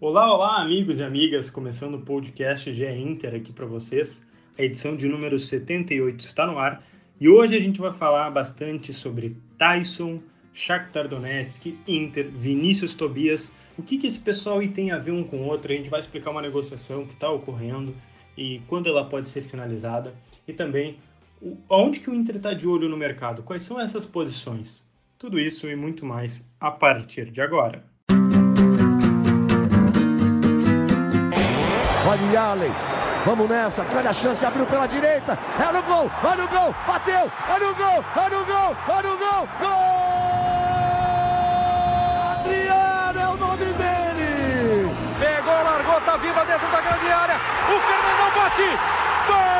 Olá, olá, amigos e amigas, começando o podcast GE Inter aqui para vocês. A edição de número 78 está no ar e hoje a gente vai falar bastante sobre Tyson, Shakhtar Donetsk, Inter, Vinícius Tobias. O que, que esse pessoal aí tem a ver um com o outro? A gente vai explicar uma negociação que está ocorrendo e quando ela pode ser finalizada e também onde que o Inter está de olho no mercado, quais são essas posições. Tudo isso e muito mais a partir de agora. Olha Allen. Vamos nessa, grande a chance, abriu pela direita, é no gol, vai no gol, bateu, é no gol, é no gol, é no gol, gol! Adriano é o nome dele! Pegou, largou, tá viva dentro da grande área, o Fernandão bate, gol!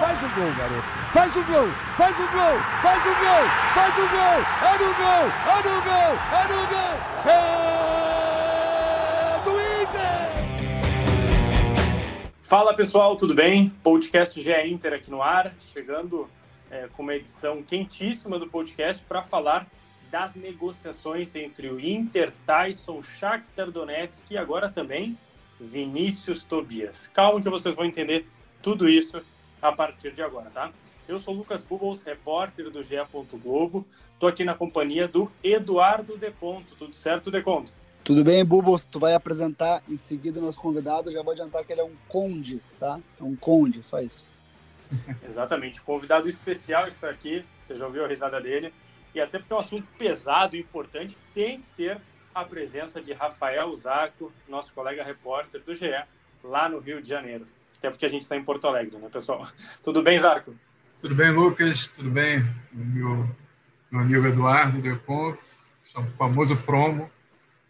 Faz o gol, garoto, faz o gol, faz o gol, faz o gol, faz o gol, é no gol, é no gol, é no gol, é... Fala pessoal, tudo bem? Podcast GE Inter aqui no ar, chegando é, com uma edição quentíssima do podcast para falar das negociações entre o Inter, Tyson, Shakhtar Donetsk e agora também Vinícius Tobias. Calma que vocês vão entender tudo isso a partir de agora, tá? Eu sou Lucas Bubbles, repórter do GE. Globo. Estou aqui na companhia do Eduardo Deconto. Tudo certo, Deconto? Tudo bem, Bubo? Tu vai apresentar em seguida o nosso convidado. Já vou adiantar que ele é um conde, tá? É um conde, só isso. Exatamente. O convidado especial está aqui. Você já ouviu a risada dele. E até porque é um assunto pesado e importante, tem que ter a presença de Rafael Zarco, nosso colega repórter do GE, lá no Rio de Janeiro. Até porque a gente está em Porto Alegre, né, pessoal? Tudo bem, Zarco? Tudo bem, Lucas? Tudo bem? Meu, meu amigo Eduardo deu conto, o famoso promo.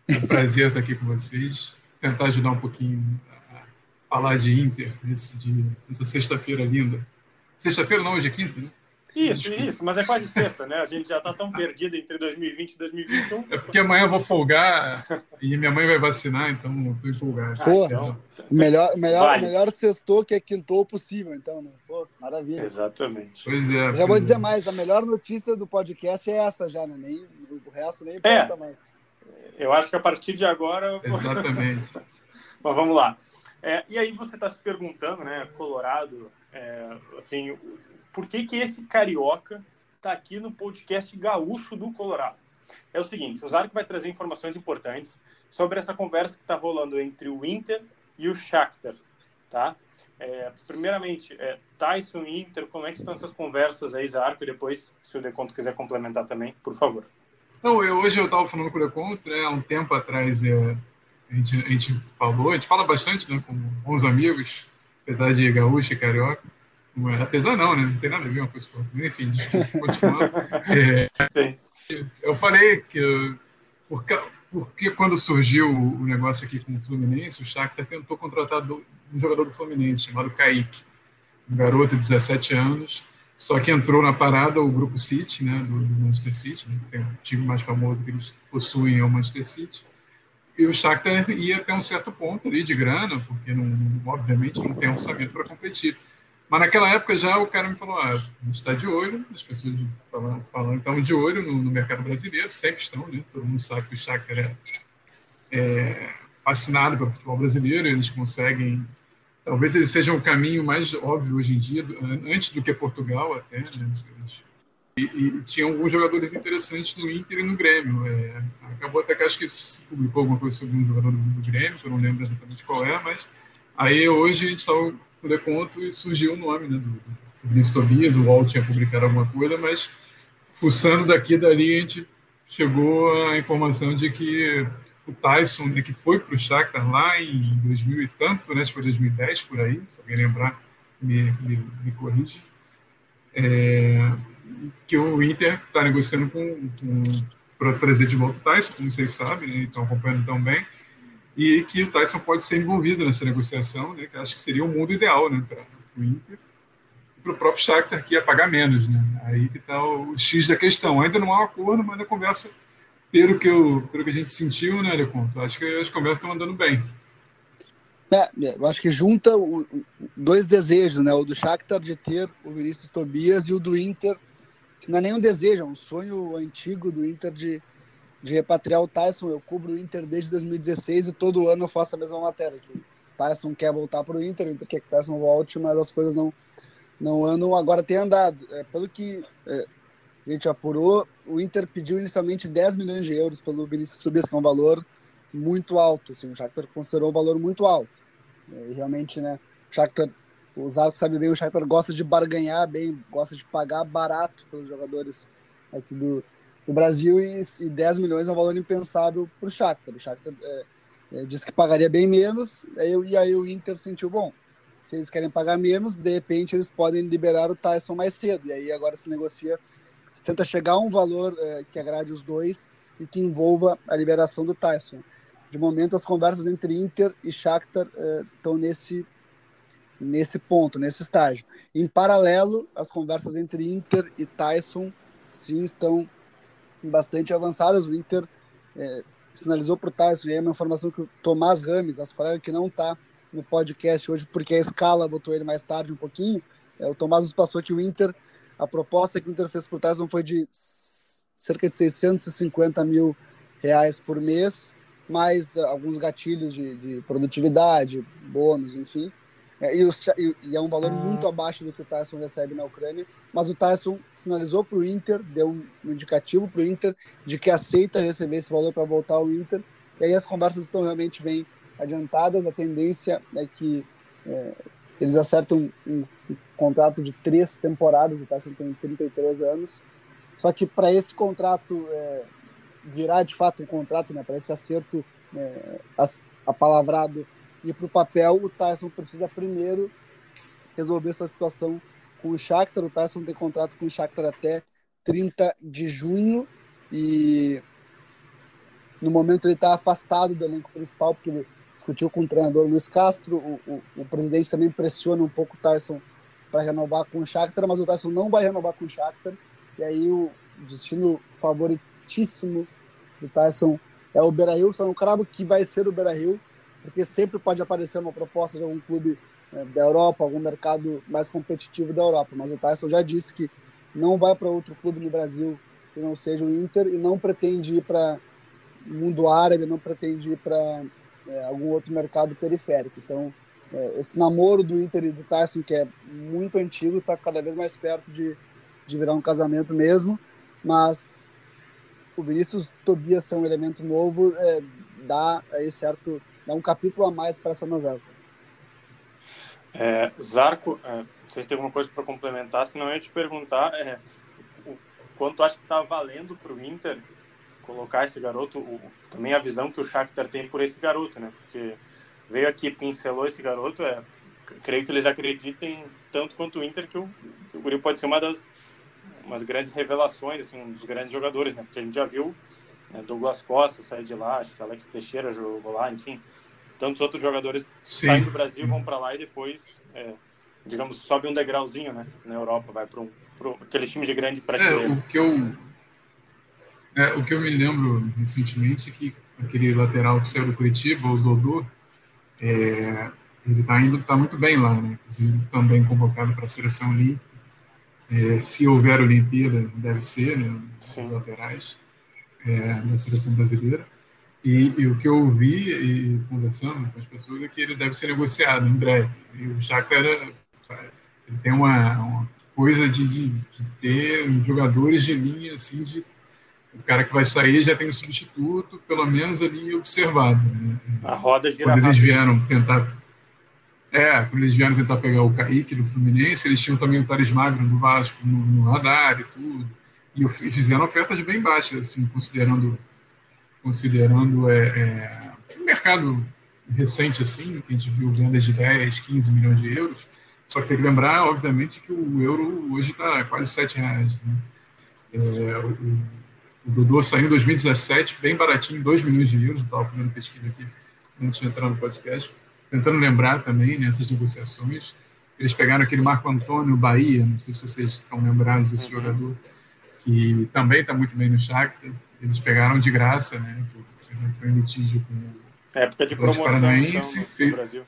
É um prazer estar aqui com vocês. Tentar ajudar um pouquinho a falar de Inter nesse dia, nessa sexta-feira linda. Sexta-feira não, hoje é quinta, né? Isso, Desculpa. isso, mas é quase sexta, né? A gente já está tão perdido entre 2020 e 2021. É porque amanhã eu vou folgar e minha mãe vai vacinar, então estou empolgado. Pô, ah, então... melhor, melhor, vale. melhor sextou que é quintou possível, então, né? Pô, maravilha. Exatamente. Pois é. já vou dizer mais, a melhor notícia do podcast é essa já, né? Nem, o resto nem importa é. mais. Eu acho que a partir de agora. Exatamente. Mas vamos lá. É, e aí você está se perguntando, né, Colorado, é, assim, por que que esse carioca está aqui no podcast gaúcho do Colorado? É o seguinte, o Zarco vai trazer informações importantes sobre essa conversa que está rolando entre o Inter e o Shakhtar, tá? É, primeiramente, é, Tyson e Inter, como é que estão essas conversas aí, Zarco? E depois, se o Deconto quiser complementar também, por favor. Não, eu, hoje eu estava falando com o Leconte, né, há um tempo atrás é, a, gente, a gente falou, a gente fala bastante né, com bons amigos, apesar de gaúcho e carioca. É, apesar não, né? Não tem nada a ver uma coisa com outra. Enfim, desculpa, continuando. É, eu falei que porque, porque quando surgiu o negócio aqui com o Fluminense, o Shakhtar tentou contratar do, um jogador do Fluminense chamado Kaique, um garoto de 17 anos, só que entrou na parada o grupo City, né, do, Manchester City, né, que é o time mais famoso que eles possuem é o Manchester City. E o Shakhtar ia até um certo ponto ali de grana, porque não, obviamente não tem orçamento para competir. Mas naquela época já o cara me falou: ah, a gente está de olho, as pessoas falam, falam então de olho no, no, mercado brasileiro, sempre estão, né? Todo mundo sabe que o Shakhtar é, é fascinado pelo futebol brasileiro, eles conseguem Talvez ele seja um caminho mais óbvio hoje em dia, antes do que Portugal até. Né? E, e tinha alguns jogadores interessantes no Inter e no Grêmio. É, acabou até que acho que se publicou alguma coisa sobre um jogador do, Grêmio, que eu não lembro exatamente qual é, mas aí hoje a gente estava no deconto e surgiu o nome né, do, Vinícius Tobias, o UOL tinha publicado alguma coisa, mas fuçando daqui e dali a gente chegou à informação de que o Tyson, né, que foi para o Shakhtar lá em 2000 e tanto, né, acho que foi 2010 por aí, se alguém lembrar, me, me, me corrige, é, que o Inter está negociando com, com para trazer de volta o Tyson, como vocês sabem, né, estão acompanhando tão bem, e que o Tyson pode ser envolvido nessa negociação, né, que acho que seria o mundo ideal né, para o Inter, para o próprio Shakhtar, que ia pagar menos. Né, aí que está o X da questão. Ainda não há um acordo, mas a conversa pelo que, eu, pelo que a gente sentiu, né, Leconto? Acho que as conversas estão andando bem. É, eu acho que junta o, dois desejos, né? O do Shakhtar de ter o Vinícius Tobias e o do Inter, que não é nem um desejo, é um sonho antigo do Inter de, de repatriar o Tyson. Eu cubro o Inter desde 2016 e todo ano eu faço a mesma matéria. Que o Tyson quer voltar para o Inter, o Inter quer que o Tyson volte, mas as coisas não, não andam. Agora tem andado. É, pelo que é, a gente apurou, o Inter pediu inicialmente 10 milhões de euros pelo Vinícius Tobias, que é um valor muito alto. Assim, o Shakhtar considerou um valor muito alto. E realmente, né, o Shakhtar, o Zarco sabe bem, o Shakhtar gosta de barganhar bem, gosta de pagar barato pelos jogadores aqui do, do Brasil e, e 10 milhões é um valor impensável para o Shakhtar. O Shakhtar é, é, disse que pagaria bem menos, aí, e aí o Inter sentiu, bom, se eles querem pagar menos, de repente eles podem liberar o Tyson mais cedo. E aí agora se negocia se tenta chegar a um valor é, que agrade os dois e que envolva a liberação do Tyson. De momento, as conversas entre Inter e Shakhtar estão é, nesse nesse ponto, nesse estágio. Em paralelo, as conversas entre Inter e Tyson sim estão bastante avançadas. O Inter é, sinalizou para o Tyson, e é uma informação que o Tomás Rames, nosso que não está no podcast hoje, porque a escala botou ele mais tarde um pouquinho, é, o Tomás nos passou que o Inter a proposta que o Inter fez por Tyson foi de cerca de 650 mil reais por mês, mais uh, alguns gatilhos de, de, produtividade, bônus, enfim. É, e, e, é um valor muito abaixo do que o Tyson recebe na Ucrânia, mas o Tyson sinalizou para o Inter, deu um, um indicativo para o Inter de que aceita receber esse valor para voltar ao Inter. E aí as conversas estão realmente bem adiantadas. A tendência é que é, eles acertam um, um, contrato de três temporadas, o Tyson tem 33 anos. Só que para esse contrato é, virar de fato um contrato, né, para esse acerto é, apalavrado ir para o papel, o Tyson precisa primeiro resolver sua situação com o Shakhtar. O Tyson tem contrato com o Shakhtar até 30 de junho e no momento ele está afastado do elenco principal porque ele discutiu com o treinador Luiz Castro, o, o, o presidente também pressiona um pouco o Tyson para renovar com o Shakhtar, mas o Tyson não vai renovar com o Shakhtar, e aí o destino favoritíssimo do Tyson é o Beira-Rio, só um cravo que vai ser o Beira-Rio, porque sempre pode aparecer uma proposta de algum clube né, da Europa, algum mercado mais competitivo da Europa, mas o Tyson já disse que não vai para outro clube no Brasil que não seja o Inter e não pretende ir para mundo árabe, não pretende ir para é, algum outro mercado periférico. Então, é, esse namoro do Inter e do Tyson, que é muito antigo, está cada vez mais perto de, de virar um casamento mesmo, mas o Vinícius Tobias ser um elemento novo é, dá aí certo, dá um capítulo a mais para essa novela. É, Zarco, é, vocês têm alguma coisa para complementar? Senão eu ia te perguntar é, o quanto acho que está valendo para o Inter colocar esse garoto, o, também a visão que o Shakhtar tem por esse garoto, né? Porque veio aqui, pincelou esse garoto, é, creio que eles acreditem tanto quanto o Inter que o, que o Guri pode ser uma das umas grandes revelações, assim, um dos grandes jogadores, né? Porque a gente já viu né, Douglas Costa sair de lá, acho que Alex Teixeira jogou lá, enfim, tantos outros jogadores Sim. saem do Brasil, vão para lá e depois, é, digamos, sobe um degrauzinho, né? Na Europa, vai para um, aquele time de grande prateleira. É, o que eu é, o que eu me lembro recentemente é que aquele lateral que saiu do Curitiba, o Dodô, é, ele está indo, tá muito bem lá, né? Inclusive também convocado para a seleção olímpica. É, se houver Olimpíada, deve ser, né? Os laterais é, da seleção brasileira. E, e, o que eu ouvi e conversando com as pessoas é que ele deve ser negociado em breve. E o Shakhtar ele tem uma, uma coisa de, de, de, ter jogadores de linha assim de o cara que vai sair já tem um substituto, pelo menos ali observado. Né? A roda gira Quando eles vieram tentar. É, quando eles vieram tentar pegar o Kaique do Fluminense, eles tinham também o Thales Magno do Vasco no, no radar e tudo. E, fizeram ofertas bem baixas, assim, considerando, considerando é, é, o mercado recente, assim, que a gente viu vendas de 10, 15 milhões de euros. Só que tem que lembrar, obviamente, que o euro hoje está quase 7 reais. Né? É, o, o Dodô saiu em 2017, bem baratinho, 2 milhões de euros. Estava fazendo pesquisa aqui antes de entrar no podcast. Tentando lembrar também nessas negociações. Eles pegaram aquele Marco Antônio Bahia, não sei se vocês estão lembrados desse uhum. jogador, que também está muito bem no Shakhtar. Eles pegaram de graça, né? Foi em litígio com o época de promoção Paranaense, então, fez, Brasil.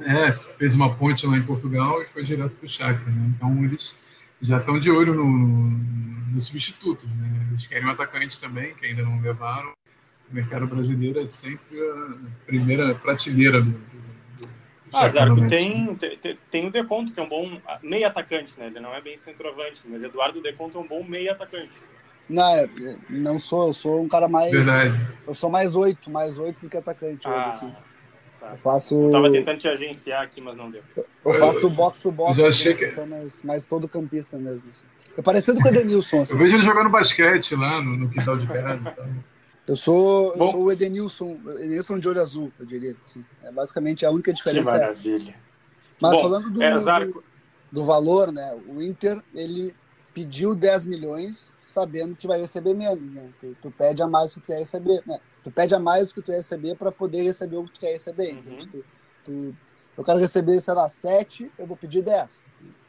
É, fez uma ponte lá em Portugal e foi direto para o Shakhtar. Né? Então, eles já estão de olho no, no, substitutos, né? Eles querem um atacante também, que ainda não levaram. O mercado brasileiro é sempre a primeira prateleira do, do, do ah, Zarco, tem, tem, tem o Deconto, que é um bom meio atacante, né? Ele não é bem centroavante, mas Eduardo Deconto é um bom meio atacante. Não, não sou, eu sou um cara mais. Verdade. Eu sou mais oito, mais oito do que atacante. Ah, hoje, assim. Tá. Eu faço. Eu tava tentando te agenciar aqui, mas não deu. Eu faço box to box, achei que... mais, mais todo campista mesmo. Assim. É parecido com o Edenilson. Assim. Eu vejo ele jogando basquete lá no, no quintal de casa. Então. Eu sou, eu sou o Edenilson, Edenilson de olho azul, eu diria. Assim. É basicamente a única diferença. Que maravilha. Mas Bom, falando do, é, do, do valor, né? O Inter, ele pediu 10 milhões sabendo que vai receber menos, né? Tu, tu, pede a mais do que tu quer receber, né? Tu pede a mais do que tu quer receber para poder receber o que tu quer receber. Uhum. Tu, tu, eu quero receber, sei lá, 7, eu vou pedir 10,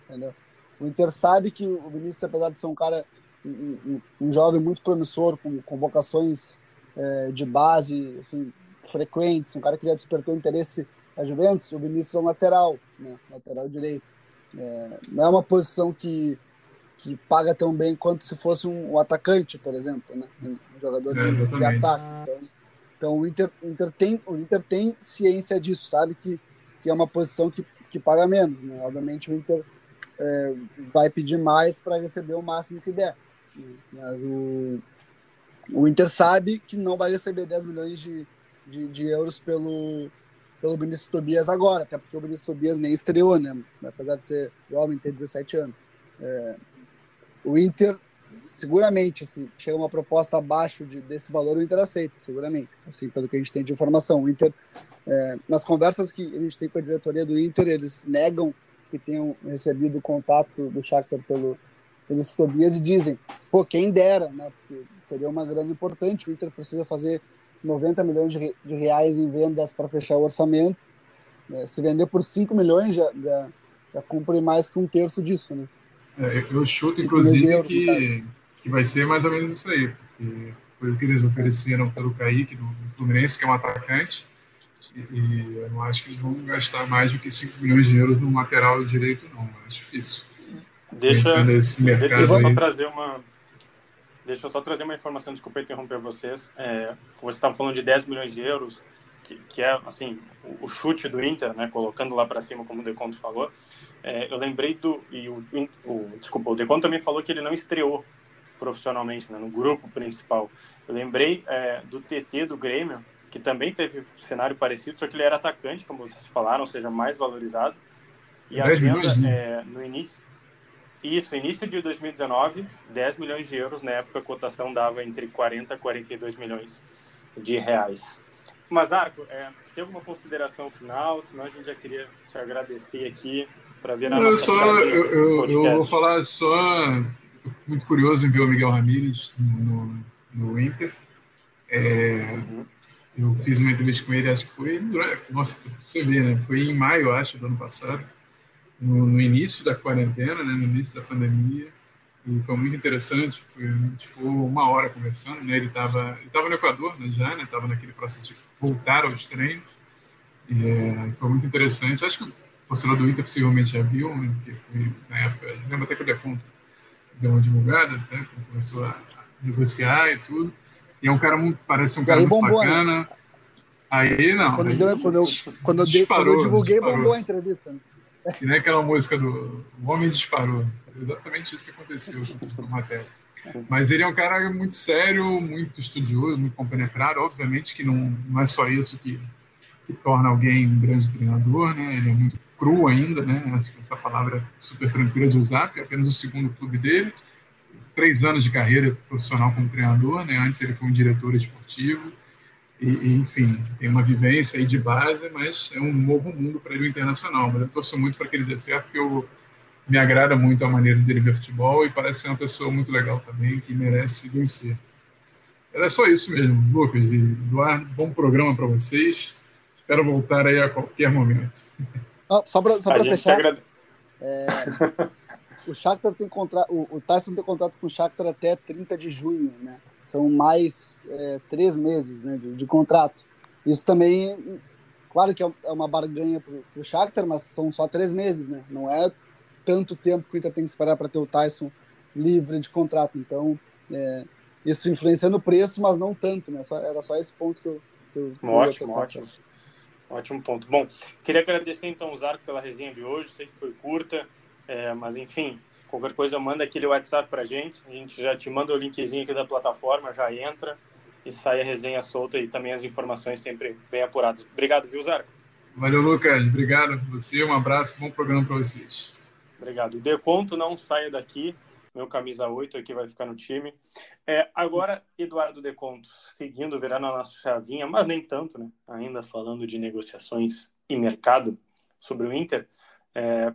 entendeu? O Inter sabe que o Vinícius, apesar de ser um cara, um, um, jovem muito promissor, com convocações é, de base, assim, frequentes, um cara que já despertou interesse da Juventus, o Vinícius é um lateral, né? Lateral direito. É, não é uma posição que que paga tão bem quanto se fosse um, um atacante, por exemplo, né? um jogador de, é, de ataque. Então, então, o, Inter, o, Inter tem, o Inter tem ciência disso, sabe que, que é uma posição que, que paga menos. Né? Obviamente o Inter é, vai pedir mais para receber o máximo que der. Mas o, o Inter sabe que não vai receber 10 milhões de, de, de euros pelo, pelo Vinícius Tobias agora, até porque o Vinícius Tobias nem estreou, né? apesar de ser jovem, ter 17 anos. É, o Inter seguramente, se assim, chega uma proposta abaixo de, desse valor, o Inter aceita, seguramente, assim, pelo que a gente tem de informação. O Inter, é, nas conversas que a gente tem com a diretoria do Inter, eles negam que tenham recebido contato do Shakhtar pelo, pelos Tobias e dizem, pô, quem dera, né, porque seria uma grana importante, o Inter precisa fazer 90 milhões de, de reais em vendas para fechar o orçamento, né, se vender por 5 milhões já, já, já cumpre mais que um terço disso, né. É, eu chuto, inclusive, que, que vai ser mais ou menos isso aí, porque foi o que eles ofereceram pelo Kaique do Fluminense, que é um atacante, e, e eu não acho que eles vão gastar mais do que 5 milhões de euros no lateral direito, não. É difícil. Deixa, deixa eu só trazer uma. Deixa eu só trazer uma informação, desculpa interromper vocês. É, você estava falando de 10 milhões de euros, que, que é assim o, o, chute do Inter, né, colocando lá para cima, como o Deconto falou. É, eu lembrei do. E o, o, desculpa, o Decon também falou que ele não estreou profissionalmente, né, no grupo principal. Eu lembrei é, do TT do Grêmio, que também teve um cenário parecido, só que ele era atacante, como vocês falaram, ou seja, mais valorizado. E a venda né? é, no início. Isso, início de 2019, 10 milhões de euros, na época a cotação dava entre 40 e 42 milhões de reais. Mas, Arco, é, tem alguma consideração final? Senão a gente já queria te agradecer aqui para ver na eu só eu, eu, eu, vou falar só muito curioso em ver o Miguel Ramírez no, no Inter. É, uhum. eu fiz uma entrevista com ele acho que foi nossa você vê né? Foi em maio acho do ano passado no, no início da quarentena né? No início da pandemia. E foi muito interessante foi tipo uma hora conversando né? Ele estava ele estava no Equador né, já né? Estava naquele processo de voltar aos treinos e, é, foi muito interessante acho que torcedor do Inter possivelmente já viu, né, foi, na época, lembra até que o Deconto deu uma divulgada, né, começou a negociar e tudo. E é um cara muito, parece um cara muito bombou, né? bacana. Né? Aí não. Quando, aí, deu, quando, eu, quando, eu, disparou, quando eu divulguei, disparou. bombou a entrevista. Né? E nem aquela música do O Homem Disparou. exatamente isso que aconteceu com matéria. Mas ele é um cara muito sério, muito estudioso, muito compenetrado. Obviamente que não, não é só isso que, que torna alguém um grande treinador, né? Ele é muito cru ainda, né? Essa palavra super tranquila de usar, porque é apenas o segundo clube dele. Três anos de carreira profissional como treinador, né? Antes ele foi um diretor esportivo. E, e, enfim, tem uma vivência aí de base, mas é um novo mundo para ele internacional. Mas eu torço muito para que ele dê certo, porque eu, me agrada muito a maneira dele ver futebol e parece ser uma pessoa muito legal também, que merece vencer. Era só isso mesmo, Lucas e Eduardo. Bom programa para vocês. Espero voltar aí a qualquer momento. Ah, só para fechar. Agrade... É, o Shakhtar tem contrato, o, o Tyson tem contrato com o Shakhtar até 30 de junho, né? São mais é, três meses né, de, de, contrato. Isso também, claro que é, é uma barganha para o Shakhtar, mas são só três meses, né? Não é tanto tempo que o Inter tem que esperar para ter o Tyson livre de contrato. Então, é, isso influencia no preço, mas não tanto, né? Só, era só esse ponto que eu. Que eu ótimo, ótimo. Ótimo ponto. Bom, queria agradecer então o Zarco pela resenha de hoje. Sei que foi curta, é, mas enfim, qualquer coisa manda aquele WhatsApp pra gente. A gente já te manda o linkzinho aqui da plataforma, já entra e sai a resenha solta e também as informações sempre bem apuradas. Obrigado, viu, Zarco? Valeu, Lucas. Obrigado você. Um abraço. Bom programa para vocês. Obrigado. Deconto não saia daqui. Meu camisa 8 aqui vai ficar no time. É, agora, Eduardo Deconto, seguindo, virando a nossa chavinha, mas nem tanto, né? Ainda falando de negociações e mercado sobre o Inter. É,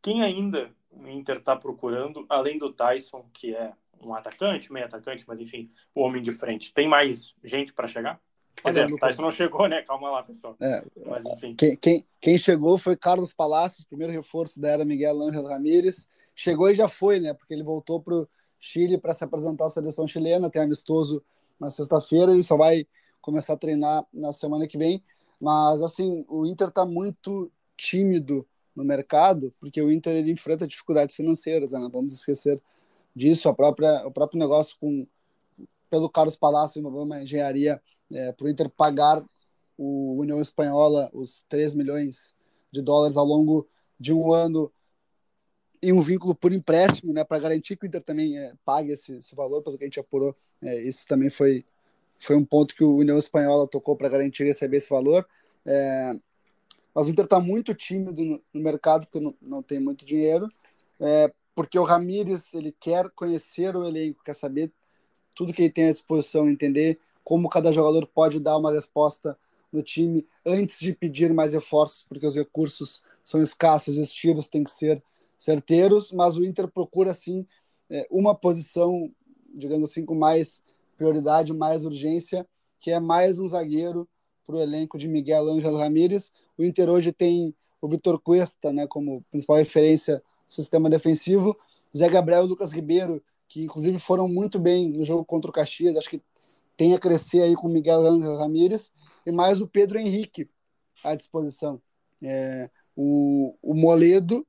quem ainda o Inter está procurando, além do Tyson, que é um atacante, meio atacante, mas enfim, o homem de frente. Tem mais gente para chegar? Quer dizer, o Tyson não chegou, né? Calma lá, pessoal. É, mas enfim. Quem, quem, quem, chegou foi Carlos Palacios, primeiro reforço da era Miguel Ángel Ramírez. Chegou e já foi, né? Porque ele voltou para o Chile para se apresentar à seleção chilena, tem amistoso na sexta-feira, ele só vai começar a treinar na semana que vem. Mas, assim, o Inter está muito tímido no mercado, porque o Inter ele enfrenta dificuldades financeiras, né? vamos esquecer disso, a própria, o próprio negócio com pelo Carlos Palácio uma engenharia é, para o Inter pagar o União Espanhola os 3 milhões de dólares ao longo de um ano e um vínculo por empréstimo, né, para garantir que o Inter também é, pague esse, esse, valor, pelo que a gente apurou. É, isso também foi, foi um ponto que o União Espanhola tocou para garantir receber esse valor. É, mas o Inter está muito tímido no, mercado, porque não, não tem muito dinheiro, é, porque o Ramires ele quer conhecer o elenco, quer saber tudo que ele tem à disposição, entender como cada jogador pode dar uma resposta no time antes de pedir mais reforços, porque os recursos são escassos os tiros têm que ser certeiros, mas o Inter procura, assim, é, uma posição, digamos assim, com mais prioridade, mais urgência, que é mais um zagueiro para o elenco de Miguel Ángel Ramírez. O Inter hoje tem o Vitor Cuesta né, como principal referência do sistema defensivo, Zé Gabriel e Lucas Ribeiro, que inclusive foram muito bem no jogo contra o Caxias, acho que tem a crescer aí com Miguel Ramírez, e mais o Pedro Henrique à disposição. É, o, o Moledo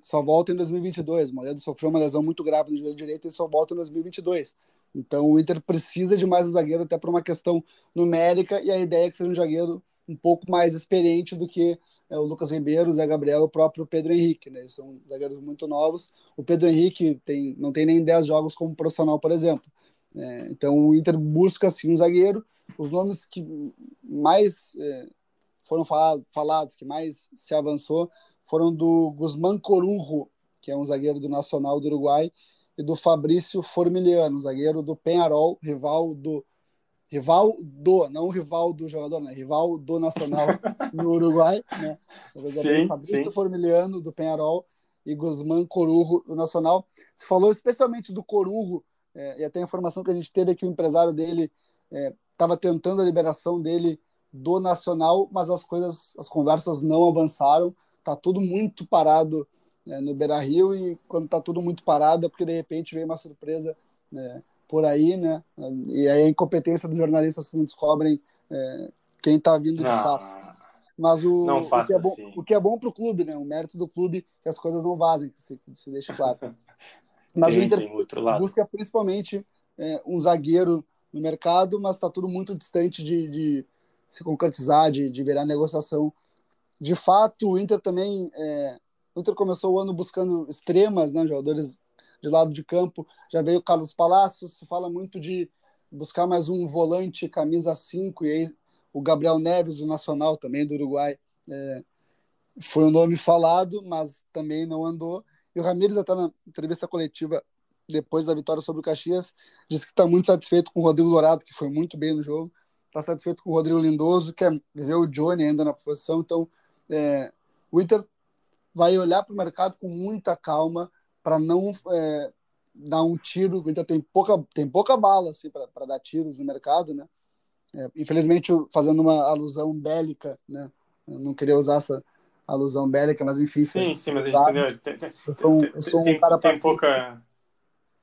só volta em 2022. O Moledo sofreu uma lesão muito grave no joelho direito e só volta em 2022. Então o Inter precisa de mais um zagueiro até por uma questão numérica e a ideia é que seja um zagueiro um pouco mais experiente do que é, o Lucas Ribeiro, o Zé Gabriel e o próprio Pedro Henrique, né? Eles são zagueiros muito novos. O Pedro Henrique tem, não tem nem 10 jogos como profissional, por exemplo. É, então o Inter busca assim um zagueiro. Os nomes que mais é, foram falado, falados, que mais se avançou, foram do Guzmán Corunjo, que é um zagueiro do Nacional do Uruguai, e do Fabrício Formiliano, zagueiro do Penharol, rival do rival do, não rival do jogador, né? Rival do Nacional no Uruguai, né? Sim, Fabrício sim. Formiliano do Penharol e Guzmán Corurro do Nacional. Se falou especialmente do Corurro, é, e até a informação que a gente teve é que o empresário dele estava é, tentando a liberação dele do Nacional, mas as coisas, as conversas não avançaram. Tá tudo muito parado né, no Beira Rio e quando tá tudo muito parado é porque de repente veio uma surpresa né, por aí, né? E aí a incompetência dos jornalistas que não descobrem é, quem está vindo de ah, fato. Mas o, o, que é bom, assim. o que é bom para o clube, né? O mérito do clube que as coisas não vazem, que se, que se deixe claro. Mas tem, o Inter busca principalmente é, um zagueiro no mercado, mas está tudo muito distante de, de se concretizar, de, de virar negociação. De fato, o Inter também. É, o Inter começou o ano buscando extremas, né, jogadores de lado de campo. Já veio o Carlos Palacios, se fala muito de buscar mais um volante, camisa 5, e aí o Gabriel Neves, do Nacional, também do Uruguai, é, foi um nome falado, mas também não andou. E o Ramires, até na entrevista coletiva depois da vitória sobre o Caxias, disse que está muito satisfeito com o Rodrigo Dourado, que foi muito bem no jogo, está satisfeito com o Rodrigo Lindoso, quer ver o Johnny ainda na posição. Então, é, o Inter vai olhar para o mercado com muita calma, para não é, dar um tiro, ainda tem pouca, tem pouca bala assim, para dar tiros no mercado, né? É, infelizmente, fazendo uma alusão bélica, né? Eu não queria usar essa alusão bélica, mas enfim. Sim, sim, mas a gente entendeu. Tem, tem, eu sou, eu sou um tem, cara tem pouca.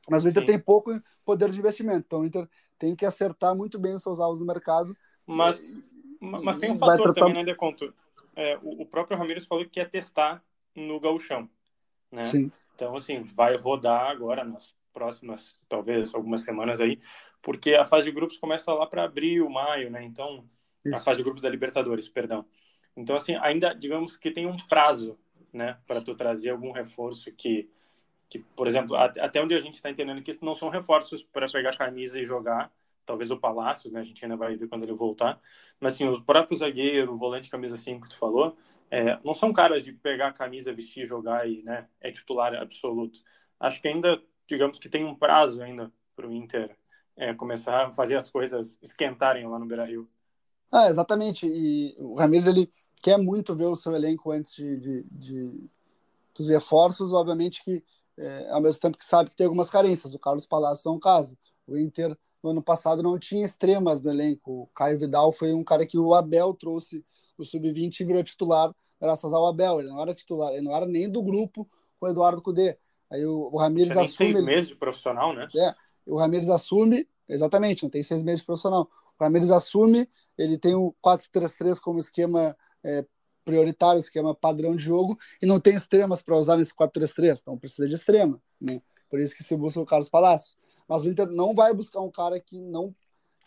Mas o Inter sim. tem pouco poder de investimento, então o Inter tem que acertar muito bem os seus alvos no mercado. Mas, e, mas tem um fator tratar... também, né, Deconto? É, o, o próprio Ramires falou que quer testar no gauchão. Né? Sim. Então, assim, vai rodar agora nas próximas, talvez, algumas semanas aí, porque a fase de grupos começa lá para abril, maio, né? Então, Isso. a fase de grupos da Libertadores, perdão. Então, assim, ainda, digamos que tem um prazo, né, para tu trazer algum reforço que, que por exemplo, até onde a gente está entendendo que não são reforços para pegar camisa e jogar, talvez o Palácio, né, a gente ainda vai ver quando ele voltar, mas, assim, o próprio zagueiro, o volante camisa 5 que tu falou, é, não são caras de pegar a camisa, vestir, jogar e, né, é titular absoluto. Acho que ainda, digamos que tem um prazo ainda para o Inter é, começar a fazer as coisas esquentarem lá no Beira-Rio. Ah, exatamente. E o Ramires, ele quer muito ver o seu elenco antes de, de, de dos reforços, obviamente que é, ao mesmo tempo que sabe que tem algumas carências. O Carlos Palácio é um caso. O Inter no ano passado não tinha extremas no elenco. O Caio Vidal foi um cara que o Abel trouxe o sub-20 e virou titular graças ao Abel. Ele não era titular, ele não era nem do grupo com o Eduardo Cudê. Aí o, o Ramires assume. seis meses de profissional, né? É, o Ramires assume, exatamente, não tem seis meses de profissional. O Ramires assume, ele tem o 4-3-3 como esquema é, prioritário, esquema padrão de jogo, e não tem extremas para usar nesse 4-3-3, então precisa de extrema, né? Por isso que se busca o Carlos Palácio. Mas o Inter não vai buscar um cara que não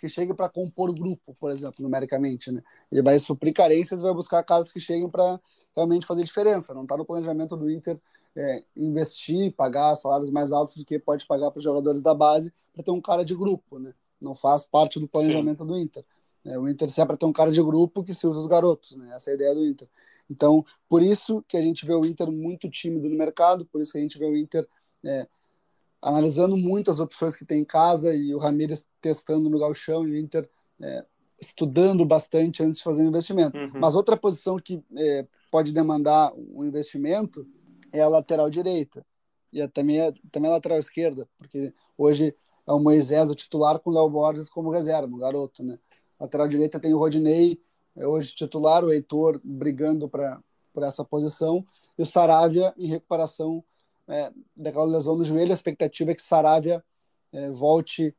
que chegue para compor grupo, por exemplo, numericamente, né? Ele vai suprir carências, vai buscar caras que cheguem para realmente fazer diferença. Não está no planejamento do Inter é, investir, pagar salários mais altos do que pode pagar para os jogadores da base para ter um cara de grupo, né? Não faz parte do planejamento Sim. do Inter. É, o Inter se é para ter um cara de grupo que se usa os garotos, né? Essa é a ideia do Inter. Então, por isso que a gente vê o Inter muito tímido no mercado, por isso que a gente vê o Inter é, analisando muito as opções que tem em casa e o Ramires testando no galchão e o Inter é, estudando bastante antes de fazer o um investimento. Uhum. Mas outra posição que é, pode demandar um investimento é a lateral direita e também, é, também a lateral esquerda, porque hoje é o Moisés o titular com o Léo Borges como reserva, o garoto, né? Lateral direita tem o Rodinei, é hoje titular, o Heitor brigando para por essa posição, e o Saravia em recuperação é, daquela lesão no joelho. A expectativa é que Saravia é, volte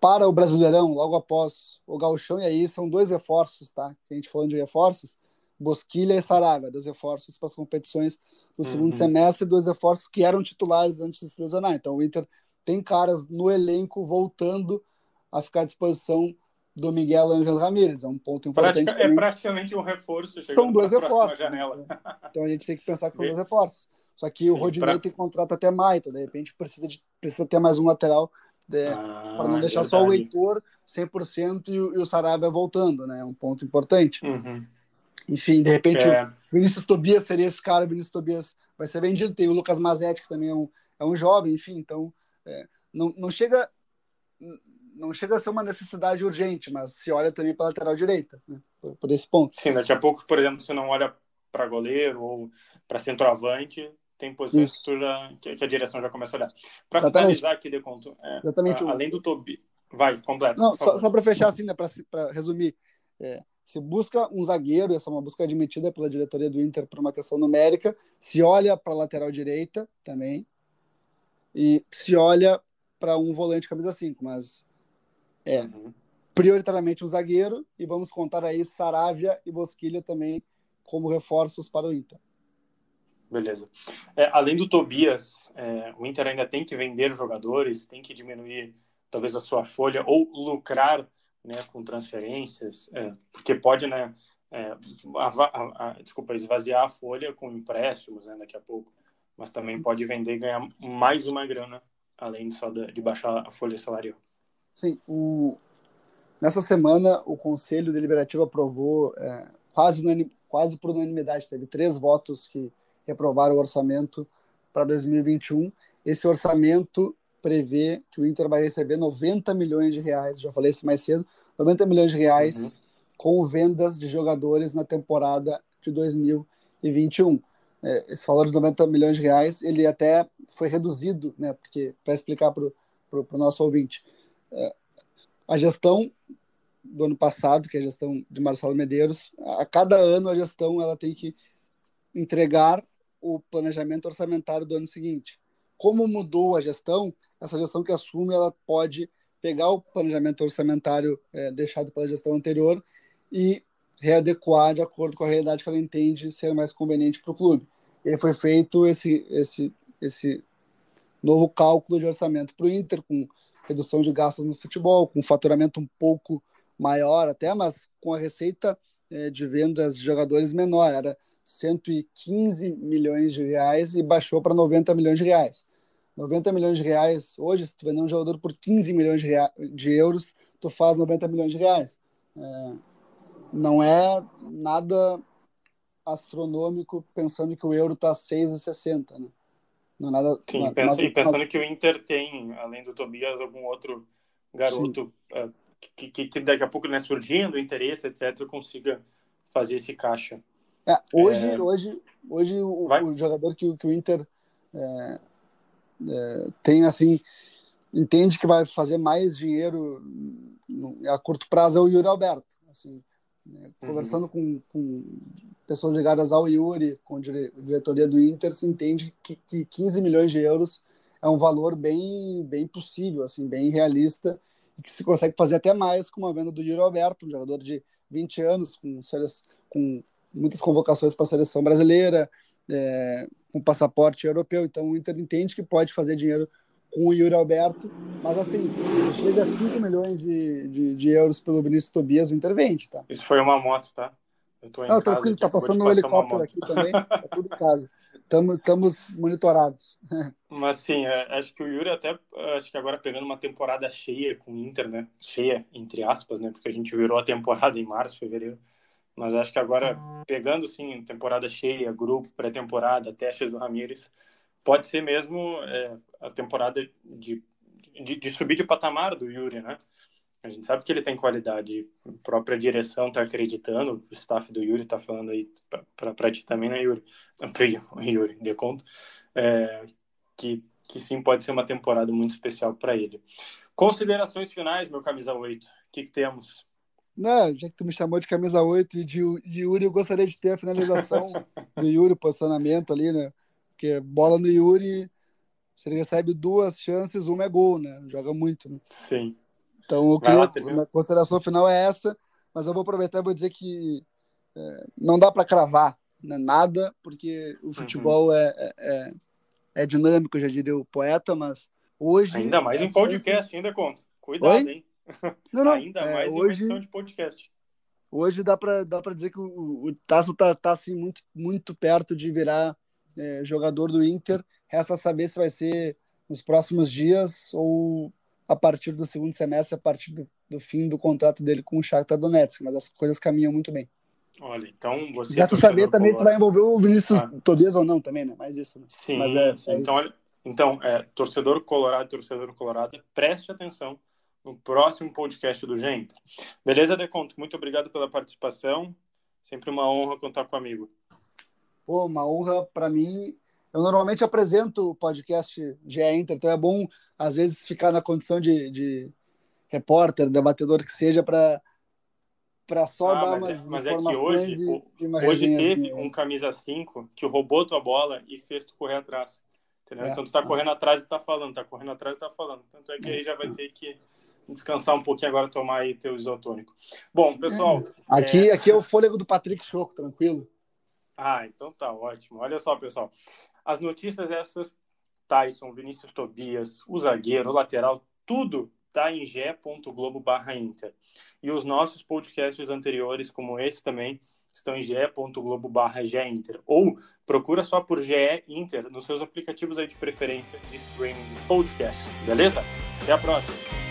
para o Brasileirão logo após o Gauchão, e aí são dois reforços, tá? a gente falando de reforços, Bosquilha e Saravia, dois reforços para as competições do segundo uhum. semestre, dois reforços que eram titulares antes de se lesionar. Então o Inter tem caras no elenco voltando a ficar à disposição do Miguel Angel Ramírez. É um ponto importante. Pratica, é praticamente um reforço. São dois reforços. Janela. Então a gente tem que pensar que são dois reforços. Só que o Rodinei pra... tem contrato até maio, então, de repente precisa, de, precisa ter mais um lateral ah, para não deixar verdade. só o Heitor 100% e o, e o Sarabia voltando, né? É um ponto importante. Uhum. Enfim, de repente é. o Vinícius Tobias seria esse cara, o Vinícius Tobias vai ser vendido. Tem o Lucas Mazetti, que também é um, é um jovem, enfim, então é, não, não chega não chega a ser uma necessidade urgente, mas se olha também para a lateral direita, né? por, por, esse ponto. Sim, daqui a pouco, por exemplo, você não olha para goleiro ou para centroavante, tem posições que, já, que, a direção já começa a olhar. Para finalizar aqui, Deconto, é, Exatamente. além do Tobi, vai, completo. Não, só, só para fechar assim, né, para resumir, é, se busca um zagueiro, essa é uma busca admitida pela diretoria do Inter por uma questão numérica, se olha para a lateral direita também, e se olha para um volante camisa 5, mas é uhum. prioritariamente um zagueiro e vamos contar aí Saravia e Bosquilha também como reforços para o Inter. Beleza. É, além do Tobias, é, o Inter ainda tem que vender jogadores, tem que diminuir talvez a sua folha ou lucrar né, com transferências, é, porque pode, né, é, a, a, a, desculpa, esvaziar a folha com empréstimos né, daqui a pouco, mas também pode vender e ganhar mais uma grana, além só de, de baixar a folha salarial. Sim, o... nessa semana o Conselho Deliberativo aprovou é, quase, quase por unanimidade, teve três votos que reprovaram o orçamento para 2021. Esse orçamento prevê que o Inter vai receber 90 milhões de reais, já falei isso mais cedo, 90 milhões de reais uhum. com vendas de jogadores na temporada de 2021. É, esse valor de 90 milhões de reais, ele até foi reduzido, né, porque para explicar para o nosso ouvinte, é, a gestão do ano passado, que é a gestão de Marcelo Medeiros, a cada ano a gestão ela tem que entregar o planejamento orçamentário do ano seguinte. Como mudou a gestão, essa gestão que assume ela pode pegar o planejamento orçamentário é, deixado pela gestão anterior e readequar de acordo com a realidade que ela entende ser mais conveniente para o clube. e foi feito esse, esse, esse novo cálculo de orçamento para o Inter, com redução de gastos no futebol, com faturamento um pouco maior até, mas com a receita é, de vendas de jogadores menor. Era 115 milhões de reais e baixou para 90 milhões de reais. 90 milhões de reais, hoje, se tu vender um jogador por 15 milhões de, de euros, tu faz 90 milhões de reais. É, não é nada astronômico pensando que o euro está 6,60, né? Não é nada, Sim, não, pensa, nada, e pensando que o Inter tem, além do Tobias, algum outro garoto uh, que, que, que, daqui a pouco, né, surgindo, interesse, etc., consiga fazer esse caixa. É, hoje, é... hoje, hoje o, o, jogador que, que o Inter é, é, tem, assim, entende que vai fazer mais dinheiro a curto prazo é o Yuri Alberto. Assim, né, conversando uhum. com, com pessoas ligadas ao Yuri, com a diretoria do Inter, se entende que, que 15 milhões de euros é um valor bem, bem possível, assim, bem realista, e que se consegue fazer até mais com uma venda do Yuri Alberto, um jogador de 20 anos, com, com muitas convocações para a seleção brasileira, é, com passaporte europeu. Então o Inter entende que pode fazer dinheiro com o Yuri Alberto, mas assim, chega a 5 milhões de, de, de, euros pelo Vinícius Tobias, o Inter vende, tá? Isso foi uma moto, tá? Eu tô em Não, casa, tranquilo, tá passando um helicóptero aqui também, tá tudo em casa. Estamos, estamos monitorados. Mas sim, é, acho que o Yuri até, acho que agora pegando uma temporada cheia com o Inter, né? Cheia, entre aspas, né? Porque a gente virou a temporada em março, fevereiro. Mas acho que agora, pegando sim, temporada cheia, grupo, pré-temporada, testes do Ramires, pode ser mesmo é, a temporada de, de, de, subir de patamar do Yuri, né? A gente sabe que ele tem qualidade, a própria direção está acreditando, o staff do Yuri está falando aí para ti também, né, Yuri? Yuri, de conta, é, que, que sim pode ser uma temporada muito especial para ele. Considerações finais, meu camisa 8, o que, que temos? Não, já que tu me chamou de camisa 8 e de, de Yuri, eu gostaria de ter a finalização do Yuri, o posicionamento ali, né? Porque bola no Yuri, se ele recebe duas chances, uma é gol, né? Joga muito, né? Sim. Então, eu queria, a consideração final é essa, mas eu vou aproveitar e vou dizer que é, não dá para cravar né, nada, porque o uhum. futebol uhum. é, é, é, dinâmico, já diria o poeta, mas hoje. Ainda mais em podcast, ainda conta. Cuidado, Oi? hein? Não, não. Ainda é, mais hoje, em de podcast. Hoje dá para dá dizer que o, o Tasso tá, tá assim, muito, muito perto de virar é, jogador do Inter. Resta saber se vai ser nos próximos dias ou a partir do segundo semestre, a partir do, do fim do contrato dele com o Shakhtar Donetsk. Mas as coisas caminham muito bem. Olha, então você. Resta saber também se vai envolver o Vinícius ah. Tobias ou não também, né? Mais isso. Né? Sim, Mas é, sim. É então, olha, então é, torcedor colorado, torcedor colorado, preste atenção no próximo podcast do Gente. Beleza, Deconto? Muito obrigado pela participação. Sempre uma honra contar com amigo. Pô, uma honra para mim. Eu normalmente apresento o podcast GE Inter, então é bom, às vezes, ficar na condição de, de repórter, debatedor que seja, para para só ah, dar mas umas é, mas informações é que hoje, e, hoje teve um camisa 5 que roubou tua bola e fez tu correr atrás. Entendeu? É, então tu tá correndo atrás e tá falando, tá correndo atrás e tá falando. Tanto é que aí já vai ter que descansar um pouquinho agora, tomar aí teu isotônico. Bom, pessoal. É. Aqui, é... aqui é o fôlego do Patrick Choco, tranquilo. Ah, então tá ótimo. Olha só, pessoal. As notícias essas, Tyson, Vinícius Tobias, o zagueiro, o lateral, tudo tá em ge.globo barra Inter. E os nossos podcasts anteriores, como esse também, estão em ge.globo barra Inter. Ou procura só por GE Inter nos seus aplicativos aí de preferência de streaming de podcasts, beleza? Até a próxima!